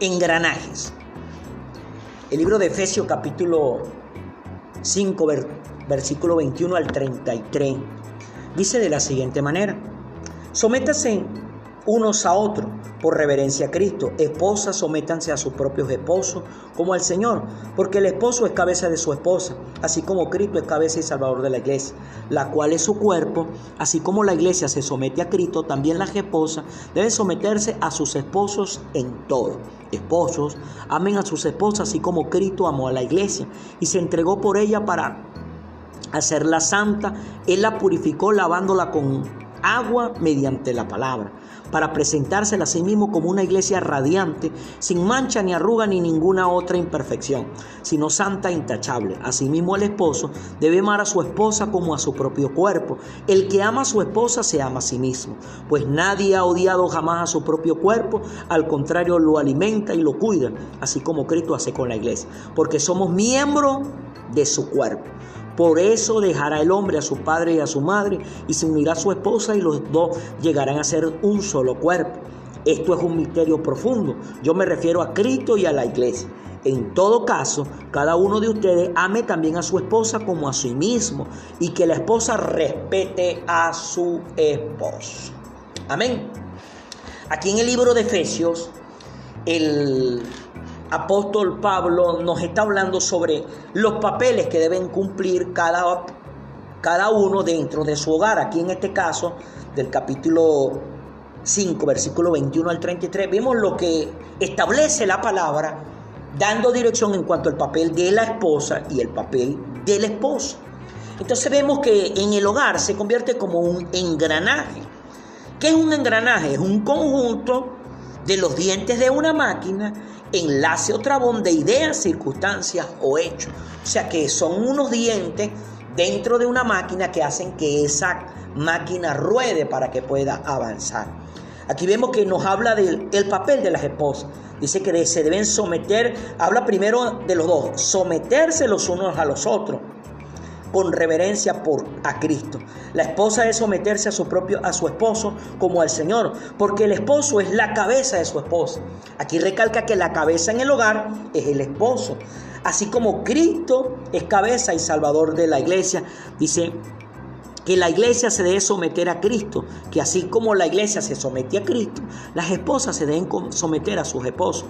engranajes. El libro de Efesios capítulo 5, versículo 21 al 33, dice de la siguiente manera, sométase unos a otros por reverencia a Cristo. Esposas, sométanse a sus propios esposos como al Señor, porque el esposo es cabeza de su esposa, así como Cristo es cabeza y salvador de la iglesia, la cual es su cuerpo, así como la iglesia se somete a Cristo, también las esposas deben someterse a sus esposos en todo. Esposos, amen a sus esposas, así como Cristo amó a la iglesia y se entregó por ella para hacerla santa. Él la purificó lavándola con agua mediante la palabra, para presentársela a sí mismo como una iglesia radiante, sin mancha ni arruga ni ninguna otra imperfección, sino santa e intachable. Asimismo el esposo debe amar a su esposa como a su propio cuerpo. El que ama a su esposa se ama a sí mismo, pues nadie ha odiado jamás a su propio cuerpo, al contrario lo alimenta y lo cuida, así como Cristo hace con la iglesia, porque somos miembros de su cuerpo. Por eso dejará el hombre a su padre y a su madre y se unirá a su esposa y los dos llegarán a ser un solo cuerpo. Esto es un misterio profundo. Yo me refiero a Cristo y a la iglesia. En todo caso, cada uno de ustedes ame también a su esposa como a sí mismo y que la esposa respete a su esposo. Amén. Aquí en el libro de Efesios, el apóstol Pablo nos está hablando sobre los papeles que deben cumplir cada, cada uno dentro de su hogar. Aquí en este caso, del capítulo 5, versículo 21 al 33, vemos lo que establece la palabra, dando dirección en cuanto al papel de la esposa y el papel del esposo. Entonces vemos que en el hogar se convierte como un engranaje. ¿Qué es un engranaje? Es un conjunto de los dientes de una máquina enlace o trabón de ideas, circunstancias o hechos. O sea que son unos dientes dentro de una máquina que hacen que esa máquina ruede para que pueda avanzar. Aquí vemos que nos habla del papel de las esposas. Dice que se deben someter, habla primero de los dos, someterse los unos a los otros con reverencia por a Cristo. La esposa es someterse a su propio a su esposo como al Señor, porque el esposo es la cabeza de su esposa. Aquí recalca que la cabeza en el hogar es el esposo, así como Cristo es cabeza y salvador de la iglesia. Dice que la iglesia se debe someter a Cristo, que así como la iglesia se somete a Cristo, las esposas se deben someter a sus esposos.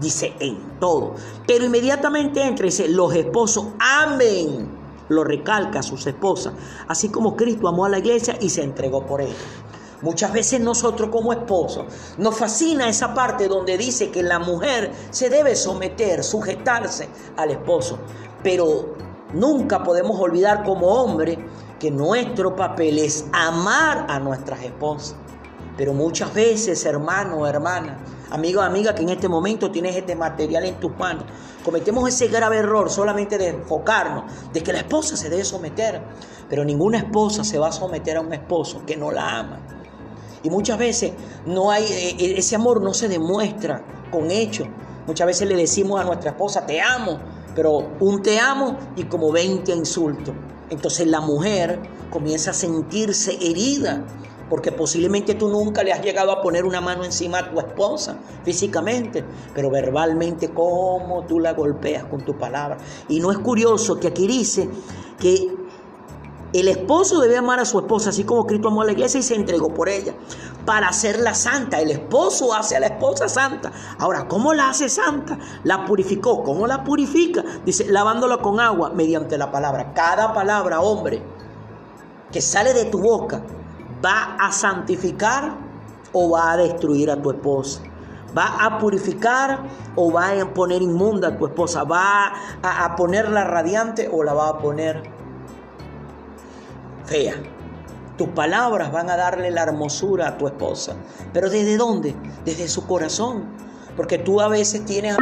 Dice en todo. Pero inmediatamente entra y dice, los esposos amen lo recalca a sus esposas, así como Cristo amó a la iglesia y se entregó por ella. Muchas veces nosotros como esposos nos fascina esa parte donde dice que la mujer se debe someter, sujetarse al esposo, pero nunca podemos olvidar como hombre que nuestro papel es amar a nuestras esposas. Pero muchas veces, hermano hermana, amigo amiga, que en este momento tienes este material en tus manos, cometemos ese grave error solamente de enfocarnos, de que la esposa se debe someter. Pero ninguna esposa se va a someter a un esposo que no la ama. Y muchas veces no hay, eh, eh, ese amor no se demuestra con hechos. Muchas veces le decimos a nuestra esposa, te amo, pero un te amo y como 20 insultos. Entonces la mujer comienza a sentirse herida porque posiblemente tú nunca le has llegado a poner una mano encima a tu esposa físicamente, pero verbalmente cómo tú la golpeas con tu palabra. Y no es curioso que aquí dice que el esposo debe amar a su esposa, así como Cristo amó a la iglesia y se entregó por ella, para hacerla santa. El esposo hace a la esposa santa. Ahora, ¿cómo la hace santa? La purificó. ¿Cómo la purifica? Dice, lavándola con agua mediante la palabra. Cada palabra, hombre, que sale de tu boca, va a santificar o va a destruir a tu esposa. Va a purificar o va a poner inmunda a tu esposa. Va a, ponerla radiante o la va a poner fea. Tus palabras van a darle la hermosura a tu esposa. Pero ¿desde dónde? Desde su corazón. Porque tú a veces tienes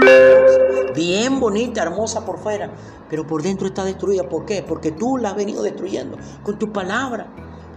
bien bonita, hermosa por fuera, pero por dentro está destruida. ¿Por qué? Porque tú la has venido destruyendo con tu palabra.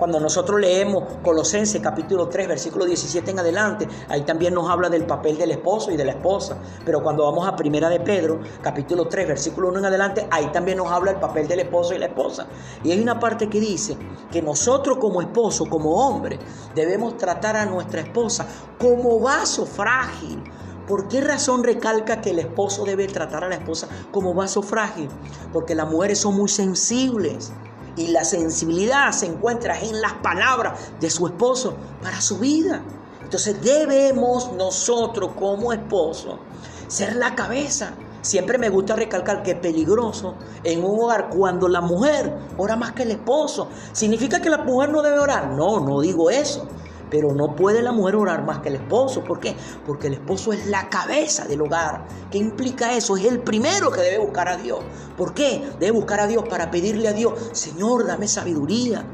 Cuando nosotros leemos Colosenses capítulo 3, versículo 17 en adelante, ahí también nos habla del papel del esposo y de la esposa. Pero cuando vamos a Primera de Pedro, capítulo 3, versículo 1 en adelante, ahí también nos habla el papel del esposo y la esposa. Y hay una parte que dice que nosotros como esposo, como hombre, debemos tratar a nuestra esposa como vaso frágil ¿Por qué razón recalca que el esposo debe tratar a la esposa como vaso frágil? Porque las mujeres son muy sensibles y la sensibilidad se encuentra en las palabras de su esposo para su vida. Entonces debemos nosotros como esposo ser la cabeza. Siempre me gusta recalcar que es peligroso en un hogar cuando la mujer ora más que el esposo. ¿Significa que la mujer no debe orar? No, no digo eso. Pero no puede la mujer orar más que el esposo. ¿Por qué? Porque el esposo es la cabeza del hogar. ¿Qué implica eso? Es el primero que debe buscar a Dios. ¿Por qué? Debe buscar a Dios para pedirle a Dios, Señor, dame sabiduría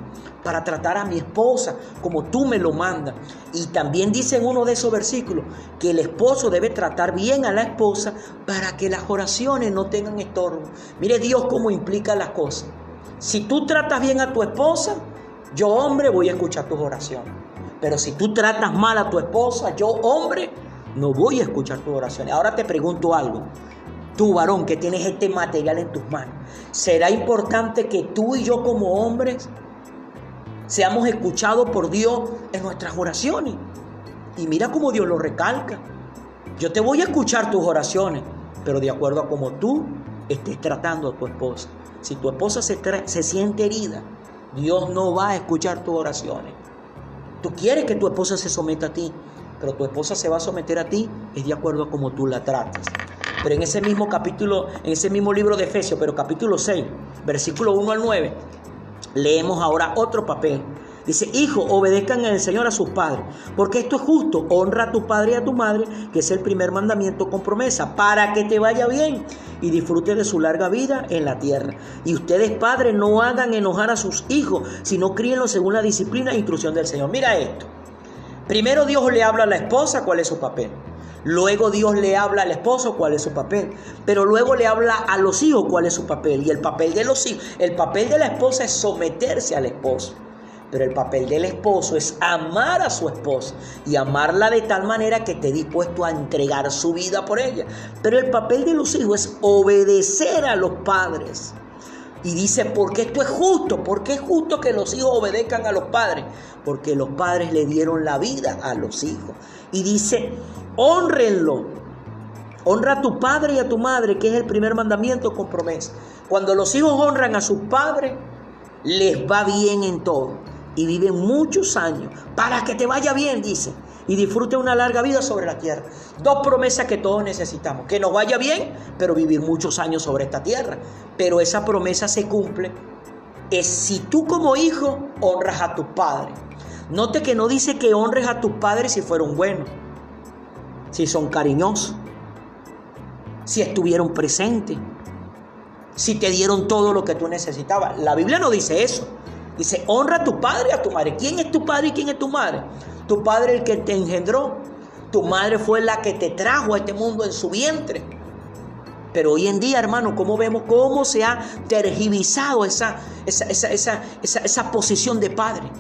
para tratar a mi esposa como tú me lo mandas. Y también dice en uno de esos versículos que el esposo debe tratar bien a la esposa para que las oraciones no tengan estorbo. Mire Dios cómo implica las cosas. Si tú tratas bien a tu esposa, yo hombre voy a escuchar tus oraciones. Pero si tú tratas mal a tu esposa, yo hombre, no voy a escuchar tus oraciones. Ahora te pregunto algo. Tú, varón, que tienes este material en tus manos, ¿será importante que tú y yo como hombres seamos escuchados por Dios en nuestras oraciones? Y mira cómo Dios lo recalca. Yo te voy a escuchar tus oraciones, pero de acuerdo a cómo tú estés tratando a tu esposa. Si tu esposa se, se siente herida, Dios no va a escuchar tus oraciones. Tú quieres que tu esposa se someta a ti, pero tu esposa se va a someter a ti es de acuerdo a cómo tú la tratas. Pero en ese mismo capítulo, en ese mismo libro de Efesios, pero capítulo 6, versículo 1 al 9, leemos ahora otro papel Dice, hijo, obedezcan al Señor a sus padres, porque esto es justo. Honra a tu padre y a tu madre, que es el primer mandamiento con promesa, para que te vaya bien y disfrute de su larga vida en la tierra. Y ustedes, padres, no hagan enojar a sus hijos, sino críenlos según la disciplina e instrucción del Señor. Mira esto. Primero Dios le habla a la esposa cuál es su papel. Luego Dios le habla al esposo cuál es su papel. Pero luego le habla a los hijos cuál es su papel. Y el papel de los hijos, el papel de la esposa es someterse al esposo. Pero el papel del esposo es amar a su esposa y amarla de tal manera que esté dispuesto a entregar su vida por ella. Pero el papel de los hijos es obedecer a los padres. Y dice, porque esto es justo, porque es justo que los hijos obedezcan a los padres, porque los padres le dieron la vida a los hijos. Y dice, honrenlo. Honra a tu padre y a tu madre, que es el primer mandamiento con promesa. Cuando los hijos honran a sus padres, les va bien en todo y vive muchos años para que te vaya bien, dice, y disfrute una larga vida sobre la tierra. Dos promesas que todos necesitamos, que nos vaya bien, pero vivir muchos años sobre esta tierra. Pero esa promesa se cumple es si tú como hijo honras a tu padre. Note que no dice que honres a tus padres si fueron buenos, si son cariñosos, si estuvieron presentes, si te dieron todo lo que tú necesitabas. La Biblia no dice eso. Dice, honra a tu padre y a tu madre. ¿Quién es tu padre y quién es tu madre? Tu padre el que te engendró. Tu madre fue la que te trajo a este mundo en su vientre. Pero hoy en día, hermano, ¿cómo vemos cómo se ha tergiversado esa, esa, esa, esa, posición de padre?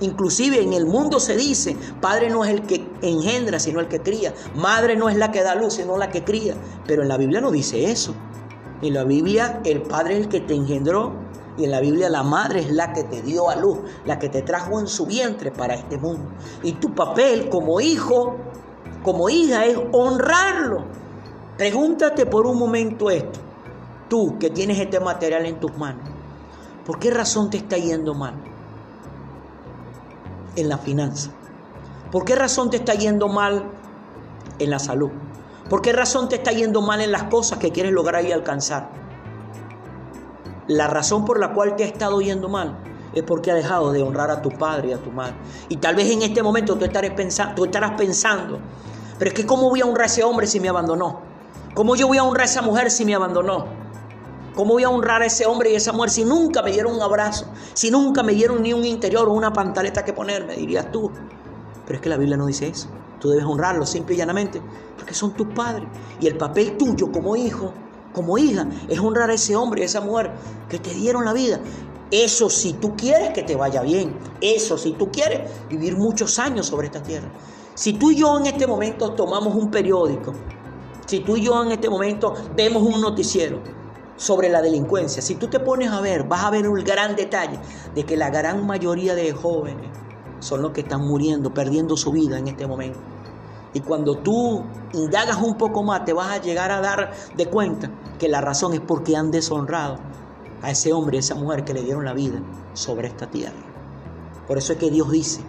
Inclusive en el mundo se dice, padre no es el que engendra, sino el que cría. Madre no es la que da luz, sino la que cría. Pero en la Biblia no dice eso. En la Biblia el padre es el que te engendró y en la Biblia la madre es la que te dio a luz, la que te trajo en su vientre para este mundo. Y tu papel como hijo, como hija, es honrarlo. Pregúntate por un momento esto. Tú que tienes este material en tus manos, ¿por qué razón te está yendo mal? En la finanza. ¿Por qué razón te está yendo mal en la salud? ¿Por qué razón te está yendo mal en las cosas que quieres lograr y alcanzar? La razón por la cual te ha estado yendo mal es porque ha dejado de honrar a tu padre y a tu madre. Y tal vez en este momento tú estarás, pensando, pero es que ¿cómo voy a honrar a ese hombre si me abandonó? ¿Cómo yo voy a honrar a esa mujer si me abandonó? ¿Cómo voy a honrar a ese hombre y a esa mujer si nunca me dieron un abrazo? Si nunca me dieron ni un interior o una pantaleta que ponerme, dirías tú. Pero es que la Biblia no dice eso. Tú debes honrarlos simple y llanamente porque son tus padres. Y el papel tuyo como hijo como hija, es honrar a ese hombre y a esa mujer que te dieron la vida. Eso si tú quieres que te vaya bien. Eso si tú quieres vivir muchos años sobre esta tierra. Si tú y yo en este momento tomamos un periódico, si tú y yo en este momento vemos un noticiero sobre la delincuencia, si tú te pones a ver, vas a ver un gran detalle de que la gran mayoría de jóvenes son los que están muriendo, perdiendo su vida en este momento. Y cuando tú indagas un poco más, te vas a llegar a dar de cuenta que la razón es porque han deshonrado a ese hombre, a esa mujer que le dieron la vida sobre esta tierra. Por eso es que Dios dice,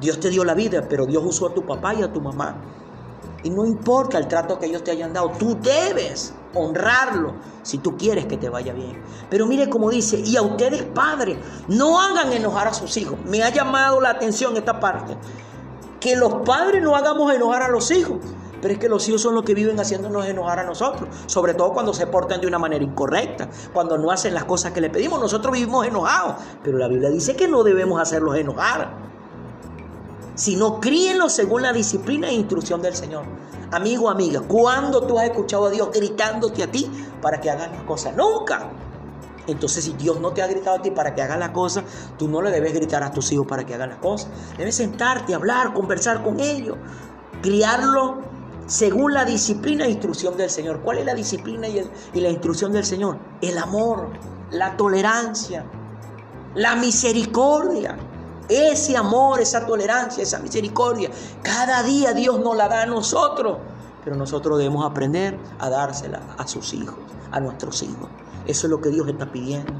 Dios te dio la vida, pero Dios usó a tu papá y a tu mamá. Y no importa el trato que ellos te hayan dado, tú debes honrarlo si tú quieres que te vaya bien. Pero mire como dice, y a ustedes padres, no hagan enojar a sus hijos. Me ha llamado la atención esta parte. Que los padres no hagamos enojar a los hijos. Pero es que los hijos son los que viven haciéndonos enojar a nosotros. Sobre todo cuando se portan de una manera incorrecta. Cuando no hacen las cosas que le pedimos. Nosotros vivimos enojados. Pero la Biblia dice que no debemos hacerlos enojar. Sino críenlos según la disciplina e instrucción del Señor. Amigo, amiga, ¿cuándo tú has escuchado a Dios gritándote a ti para que hagas las cosas? Nunca. Entonces, si Dios no te ha gritado a ti para que hagas las cosas, tú no le debes gritar a tus hijos para que hagan las cosas. Debes sentarte, hablar, conversar con ellos, criarlo según la disciplina e instrucción del Señor. ¿Cuál es la disciplina y, la instrucción del Señor? El amor, la tolerancia, la misericordia. Ese amor, esa tolerancia, esa misericordia, cada día Dios nos la da a nosotros. Pero nosotros debemos aprender a dársela a sus hijos, a nuestros hijos. Eso es lo que Dios está pidiendo.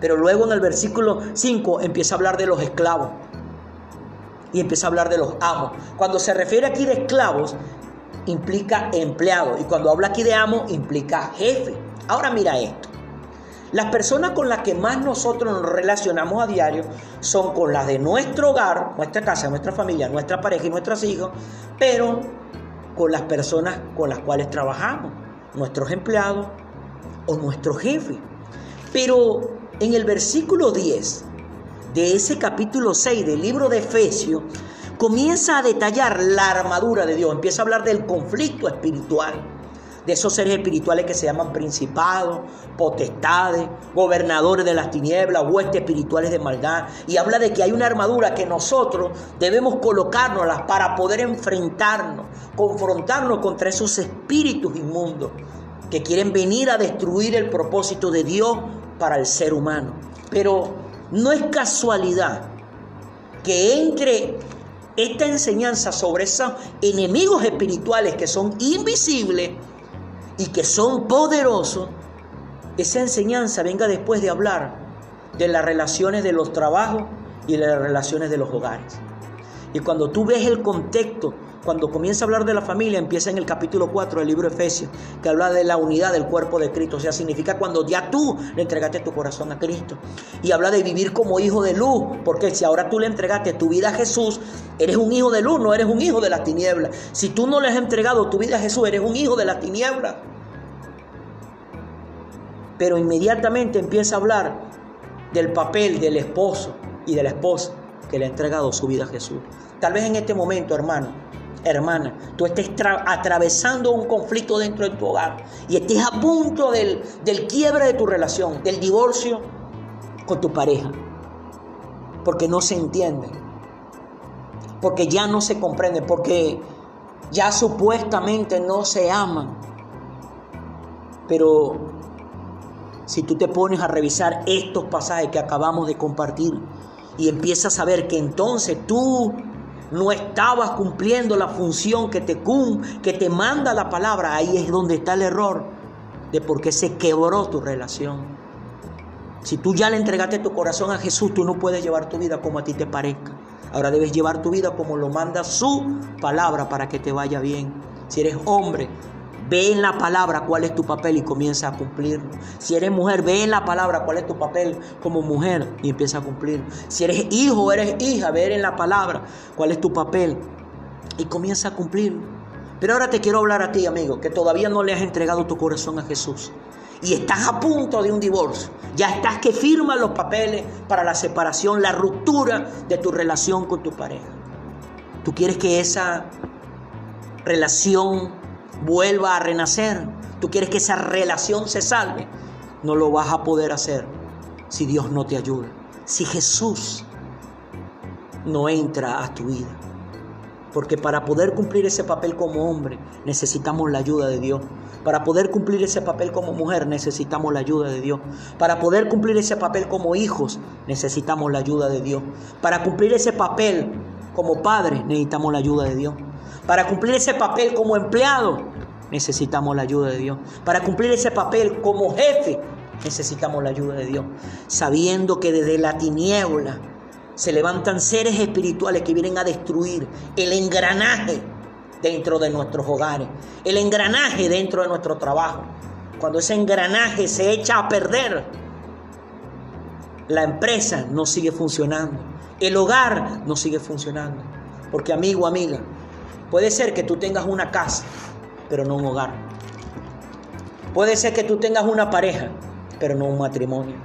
Pero luego en el versículo 5 empieza a hablar de los esclavos y empieza a hablar de los amos. Cuando se refiere aquí de esclavos, implica empleado y cuando habla aquí de amo implica jefe. Ahora mira esto. Las personas con las que más nosotros nos relacionamos a diario son con las de nuestro hogar, nuestra casa, nuestra familia, nuestra pareja y nuestros hijos, pero con las personas con las cuales trabajamos, nuestros empleados o nuestro jefe. Pero en el versículo 10 de ese capítulo 6 del libro de Efesios, comienza a detallar la armadura de Dios, empieza a hablar del conflicto espiritual, de esos seres espirituales que se llaman principados, potestades, gobernadores de las tinieblas, huestes espirituales de maldad, y habla de que hay una armadura que nosotros debemos colocárnoslas para poder enfrentarnos, confrontarnos contra esos espíritus inmundos que quieren venir a destruir el propósito de Dios para el ser humano. Pero no es casualidad que entre esta enseñanza sobre esos enemigos espirituales que son invisibles y que son poderosos, esa enseñanza venga después de hablar de las relaciones de los trabajos y de las relaciones de los hogares. Y cuando tú ves el contexto cuando comienza a hablar de la familia, empieza en el capítulo 4 del libro Efesios, que habla de la unidad del cuerpo de Cristo. O sea, significa cuando ya tú le entregaste tu corazón a Cristo. Y habla de vivir como hijo de luz, porque si ahora tú le entregaste tu vida a Jesús, eres un hijo de luz, no eres un hijo de las tinieblas. Si tú no le has entregado tu vida a Jesús, eres un hijo de las tinieblas. Pero inmediatamente empieza a hablar del papel del esposo y de la esposa que le ha entregado su vida a Jesús. Tal vez en este momento, hermano, hermana, tú estés atravesando un conflicto dentro de tu hogar y estés a punto del, del quiebre de tu relación, del divorcio con tu pareja, porque no se entienden, porque ya no se comprenden, porque ya supuestamente no se aman. Pero si tú te pones a revisar estos pasajes que acabamos de compartir y empiezas a ver que entonces tú no estabas cumpliendo la función que te, que te manda la palabra, ahí es donde está el error de por qué se quebró tu relación. Si tú ya le entregaste tu corazón a Jesús, tú no puedes llevar tu vida como a ti te parezca. Ahora debes llevar tu vida como lo manda su palabra para que te vaya bien. Si eres hombre, Ve en la palabra cuál es tu papel y comienza a cumplirlo. Si eres mujer, ve en la palabra cuál es tu papel como mujer y empieza a cumplirlo. Si eres hijo o eres hija, ve en la palabra cuál es tu papel y comienza a cumplirlo. Pero ahora te quiero hablar a ti, amigo, que todavía no le has entregado tu corazón a Jesús. Y estás a punto de un divorcio. Ya estás que firmas los papeles para la separación, la ruptura de tu relación con tu pareja. Tú quieres que esa relación vuelva a renacer, tú quieres que esa relación se salve, no lo vas a poder hacer si Dios no te ayuda, si Jesús no entra a tu vida. Porque para poder cumplir ese papel como hombre necesitamos la ayuda de Dios. Para poder cumplir ese papel como mujer necesitamos la ayuda de Dios. Para poder cumplir ese papel como hijos necesitamos la ayuda de Dios. Para cumplir ese papel como padres necesitamos la ayuda de Dios. Para cumplir ese papel como empleado, necesitamos la ayuda de Dios. Para cumplir ese papel como jefe, necesitamos la ayuda de Dios. Sabiendo que desde la tiniebla se levantan seres espirituales que vienen a destruir el engranaje dentro de nuestros hogares, el engranaje dentro de nuestro trabajo. Cuando ese engranaje se echa a perder, la empresa no sigue funcionando, el hogar no sigue funcionando. Porque amigo, amiga, puede ser que tú tengas una casa, pero no un hogar. Puede ser que tú tengas una pareja, pero no un matrimonio.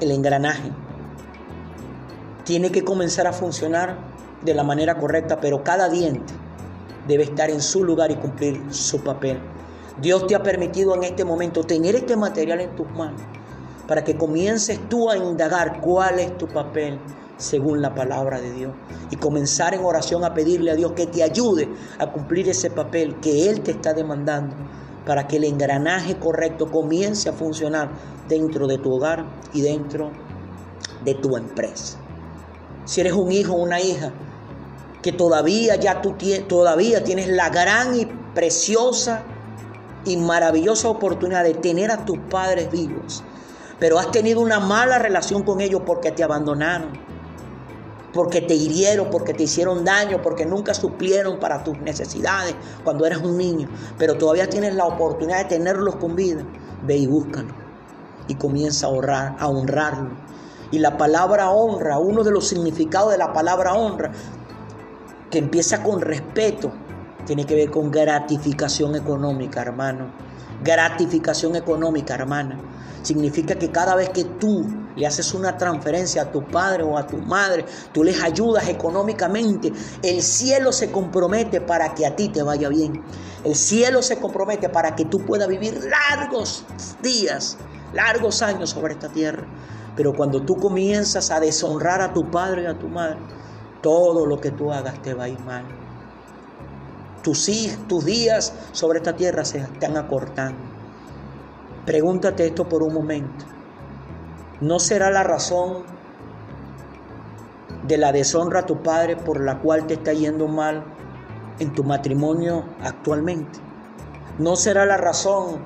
El engranaje tiene que comenzar a funcionar de la manera correcta, pero cada diente debe estar en su lugar y cumplir su papel. Dios te ha permitido en este momento tener este material en tus manos para que comiences tú a indagar cuál es tu papel según la palabra de Dios y comenzar en oración a pedirle a Dios que te ayude a cumplir ese papel que Él te está demandando para que el engranaje correcto comience a funcionar dentro de tu hogar y dentro de tu empresa. Si eres un hijo o una hija que todavía ya tú todavía tienes la gran y preciosa y maravillosa oportunidad de tener a tus padres vivos, pero has tenido una mala relación con ellos porque te abandonaron, porque te hirieron, porque te hicieron daño, porque nunca suplieron para tus necesidades cuando eras un niño, pero todavía tienes la oportunidad de tenerlos con vida, ve y búscalo y comienza a honrar, a honrarlo. Y la palabra honra, uno de los significados de la palabra honra, que empieza con respeto, tiene que ver con gratificación económica, hermano. Gratificación económica, hermana. Significa que cada vez que tú le haces una transferencia a tu padre o a tu madre, tú les ayudas económicamente, el cielo se compromete para que a ti te vaya bien. El cielo se compromete para que tú puedas vivir largos días, largos años sobre esta tierra. Pero cuando tú comienzas a deshonrar a tu padre y a tu madre, todo lo que tú hagas te va a ir mal. Tus, tus días sobre esta tierra se están acortando. Pregúntate esto por un momento. ¿No será la razón de la deshonra a tu padre por la cual te está yendo mal en tu matrimonio actualmente? ¿No será la razón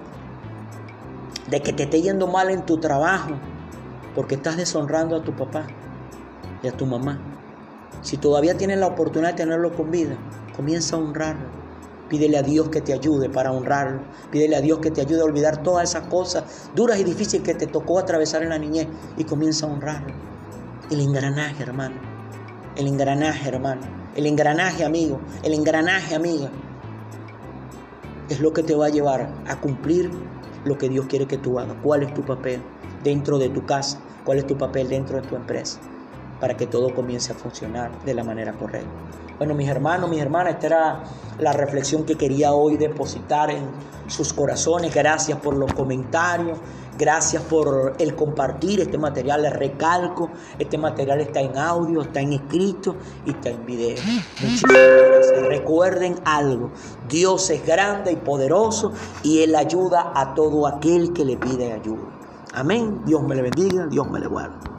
de que te esté yendo mal en tu trabajo porque estás deshonrando a tu papá y a tu mamá? Si todavía tienes la oportunidad de tenerlo con vida, comienza a honrarlo. Pídele a Dios que te ayude para honrarlo. Pídele a Dios que te ayude a olvidar todas esas cosas duras y difíciles que te tocó atravesar en la niñez y comienza a honrarlo. El engranaje, hermano. El engranaje, hermano. El engranaje, amigo. El engranaje, amiga. Es lo que te va a llevar a cumplir lo que Dios quiere que tú hagas. ¿Cuál es tu papel dentro de tu casa? ¿Cuál es tu papel dentro de tu empresa? Para que todo comience a funcionar de la manera correcta. Bueno, mis hermanos, mis hermanas, esta era la reflexión que quería hoy depositar en sus corazones. Gracias por los comentarios, gracias por el compartir este material. Les recalco, este material está en audio, está en escrito y está en video. Muchísimas gracias. Recuerden algo, Dios es grande y poderoso y Él ayuda a todo aquel que le pide ayuda. Amén. Dios me le bendiga, Dios me le guarde.